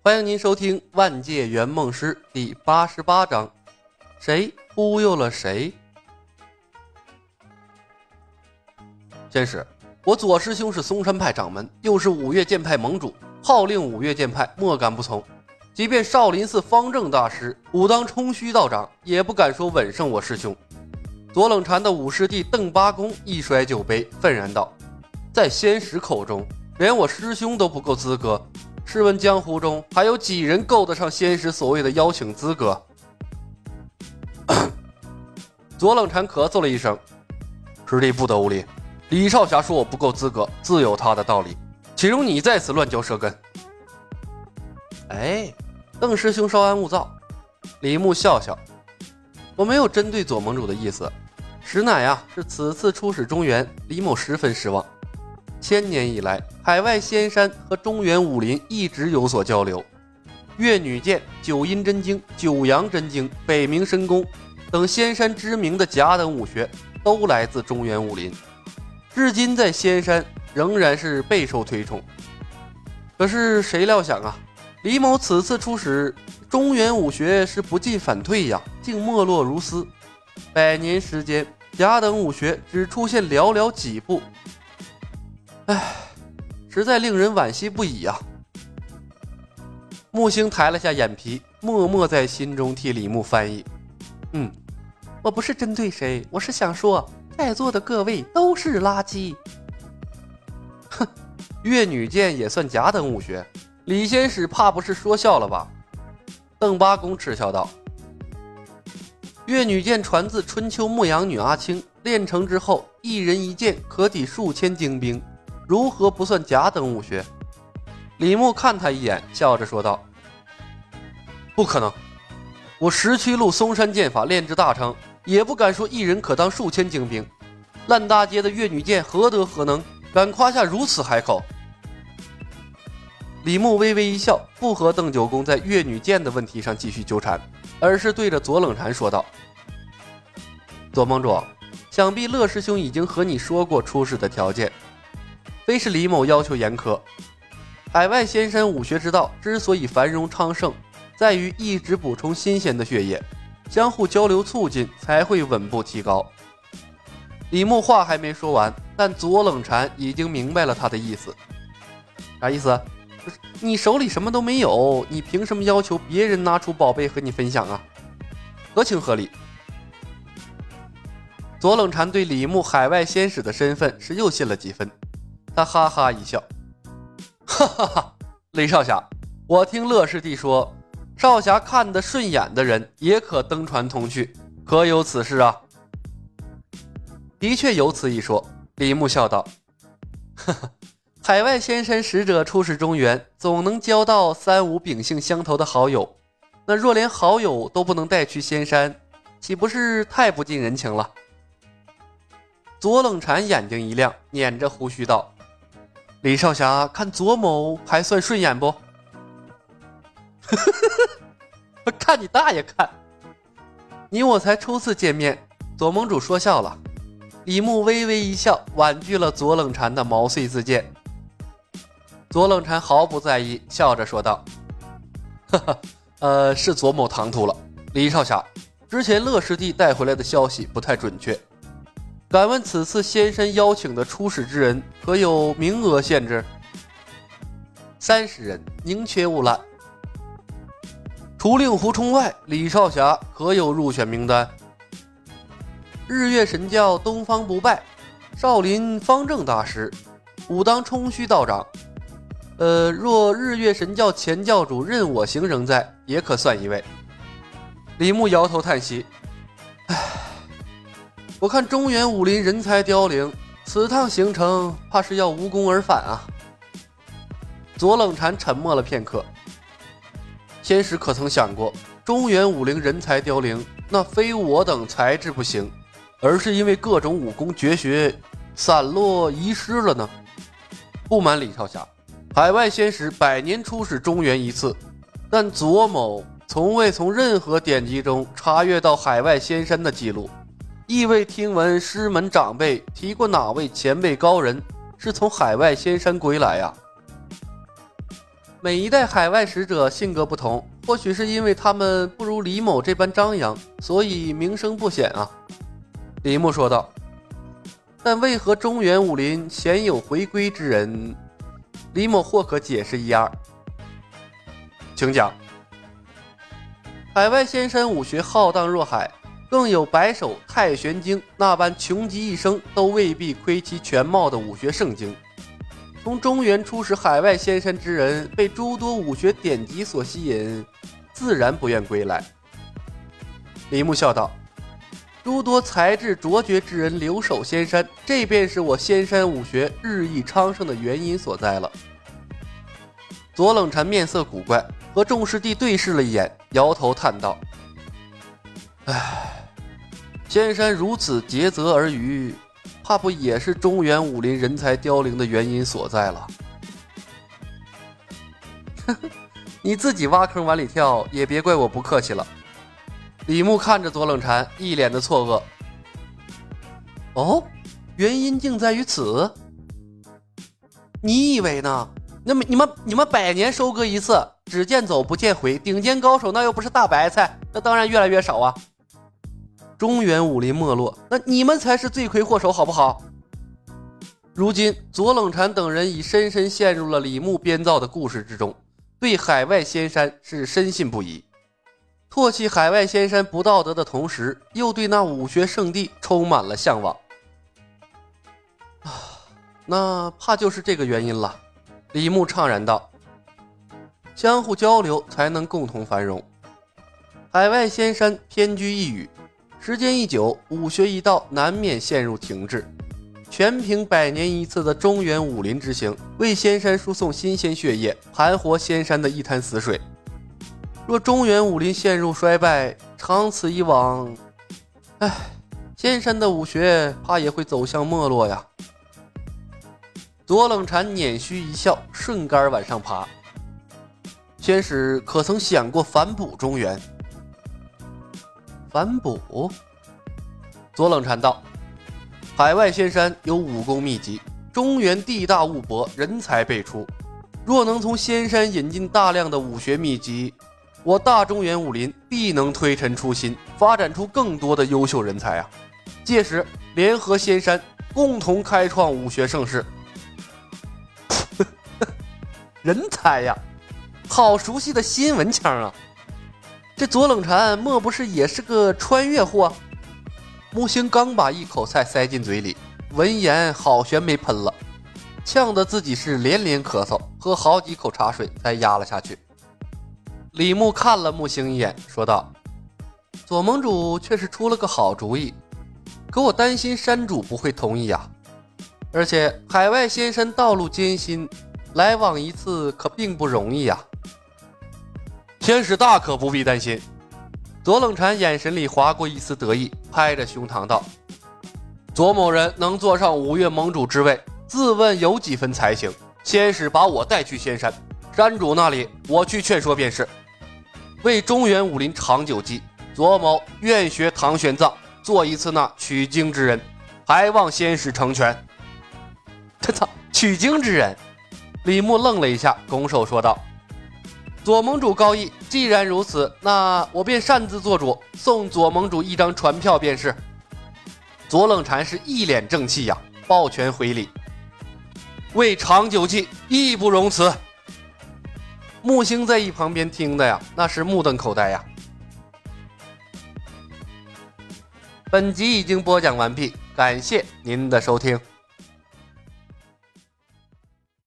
欢迎您收听《万界圆梦师》第八十八章：谁忽悠了谁？先是，我左师兄是嵩山派掌门，又是五岳剑派盟主，号令五岳剑派莫敢不从。即便少林寺方正大师、武当冲虚道长也不敢说稳胜我师兄。左冷禅的五师弟邓八公一摔酒杯，愤然道：“在仙石口中，连我师兄都不够资格。试问江湖中还有几人够得上仙师所谓的邀请资格？” 左冷禅咳嗽了一声：“师弟不得无礼。李少侠说我不够资格，自有他的道理。岂容你在此乱嚼舌根？”哎。邓师兄稍安勿躁，李牧笑笑，我没有针对左盟主的意思，实乃呀是此次出使中原，李某十分失望。千年以来，海外仙山和中原武林一直有所交流，月女剑、九阴真经、九阳真经、北冥神功等仙山知名的甲等武学都来自中原武林，至今在仙山仍然是备受推崇。可是谁料想啊！李某此次出使中原武学是不进反退呀，竟没落如斯。百年时间，甲等武学只出现寥寥几部，唉，实在令人惋惜不已呀。木星抬了下眼皮，默默在心中替李牧翻译：“嗯，我不是针对谁，我是想说，在座的各位都是垃圾。”哼，越女剑也算甲等武学。李仙使怕不是说笑了吧？邓八公嗤笑道：“越女剑传自春秋牧羊女阿青，练成之后，一人一剑可抵数千精兵，如何不算甲等武学？”李牧看他一眼，笑着说道：“不可能，我十七路嵩山剑法炼至大成，也不敢说一人可当数千精兵。烂大街的越女剑何德何能，敢夸下如此海口？”李牧微微一笑，不和邓九公在越女剑的问题上继续纠缠，而是对着左冷禅说道：“左盟主，想必乐师兄已经和你说过出世的条件，非是李某要求严苛。海外仙山武学之道之所以繁荣昌盛，在于一直补充新鲜的血液，相互交流促进，才会稳步提高。”李牧话还没说完，但左冷禅已经明白了他的意思，啥意思？你手里什么都没有，你凭什么要求别人拿出宝贝和你分享啊？合情合理。左冷禅对李牧海外仙使的身份是又信了几分，他哈哈一笑，哈哈哈！雷少侠，我听乐师弟说，少侠看得顺眼的人也可登船同去，可有此事啊？的确有此一说。李牧笑道，哈哈。海外仙山使者出使中原，总能交到三五秉性相投的好友。那若连好友都不能带去仙山，岂不是太不近人情了？左冷禅眼睛一亮，捻着胡须道：“李少侠，看左某还算顺眼不？” 看你大爷看！你我才初次见面，左盟主说笑了。李牧微微一笑，婉拒了左冷禅的毛遂自荐。左冷禅毫不在意，笑着说道：“哈哈，呃，是左某唐突了。李少侠，之前乐师弟带回来的消息不太准确，敢问此次仙山邀请的出使之人，可有名额限制？三十人，宁缺毋滥。除令狐冲外，李少侠可有入选名单？日月神教东方不败，少林方正大师，武当冲虚道长。”呃，若日月神教前教主任我行仍在，也可算一位。李牧摇头叹息：“，我看中原武林人才凋零，此趟行程怕是要无功而返啊。”左冷禅沉默了片刻：“仙使可曾想过，中原武林人才凋零，那非我等才智不行，而是因为各种武功绝学散落遗失了呢？不瞒李少侠。”海外仙使百年出使中原一次，但左某从未从任何典籍中查阅到海外仙山的记录，亦未听闻师门长辈提过哪位前辈高人是从海外仙山归来呀。每一代海外使者性格不同，或许是因为他们不如李某这般张扬，所以名声不显啊。李牧说道。但为何中原武林鲜有回归之人？李某或可解释一二。请讲。海外仙山武学浩荡若海，更有白首太玄经那般穷极一生都未必窥其全貌的武学圣经。从中原出使海外仙山之人，被诸多武学典籍所吸引，自然不愿归来。李牧笑道：“诸多才智卓绝之人留守仙山，这便是我仙山武学日益昌盛的原因所在了。”左冷禅面色古怪，和众师弟对视了一眼，摇头叹道：“唉，仙山如此竭泽而渔。”怕不也是中原武林人才凋零的原因所在了？你自己挖坑往里跳，也别怪我不客气了。李牧看着左冷禅，一脸的错愕。哦，原因竟在于此？你以为呢？那么你们你们百年收割一次，只见走不见回，顶尖高手那又不是大白菜，那当然越来越少啊。中原武林没落，那你们才是罪魁祸首，好不好？如今左冷禅等人已深深陷入了李牧编造的故事之中，对海外仙山是深信不疑，唾弃海外仙山不道德的同时，又对那武学圣地充满了向往。啊，那怕就是这个原因了。李牧怅然道：“相互交流，才能共同繁荣。海外仙山偏居一隅。”时间一久，武学一道难免陷入停滞。全凭百年一次的中原武林之行，为仙山输送新鲜血液，盘活仙山的一滩死水。若中原武林陷入衰败，长此以往，唉，仙山的武学怕也会走向没落呀。左冷禅捻须一笑，顺杆往上爬。仙使可曾想过反哺中原？反哺。左冷禅道：“海外仙山有武功秘籍，中原地大物博，人才辈出。若能从仙山引进大量的武学秘籍，我大中原武林必能推陈出新，发展出更多的优秀人才啊！届时联合仙山，共同开创武学盛世。人才呀，好熟悉的新闻腔啊！”这左冷禅莫不是也是个穿越货？木星刚把一口菜塞进嘴里，闻言好悬没喷了，呛得自己是连连咳嗽，喝好几口茶水才压了下去。李牧看了木星一眼，说道：“左盟主却是出了个好主意，可我担心山主不会同意啊。而且海外仙山道路艰辛，来往一次可并不容易呀。”仙使大可不必担心。左冷禅眼神里划过一丝得意，拍着胸膛道：“左某人能坐上五岳盟主之位，自问有几分才行。仙使把我带去仙山，山主那里我去劝说便是。为中原武林长久计，左某愿学唐玄奘，做一次那取经之人，还望仙使成全。”他操，取经之人！李牧愣了一下，拱手说道。左盟主高义，既然如此，那我便擅自做主，送左盟主一张船票便是。左冷禅是一脸正气呀，抱拳回礼。为长久计，义不容辞。木星在一旁边听的呀，那是目瞪口呆呀。本集已经播讲完毕，感谢您的收听。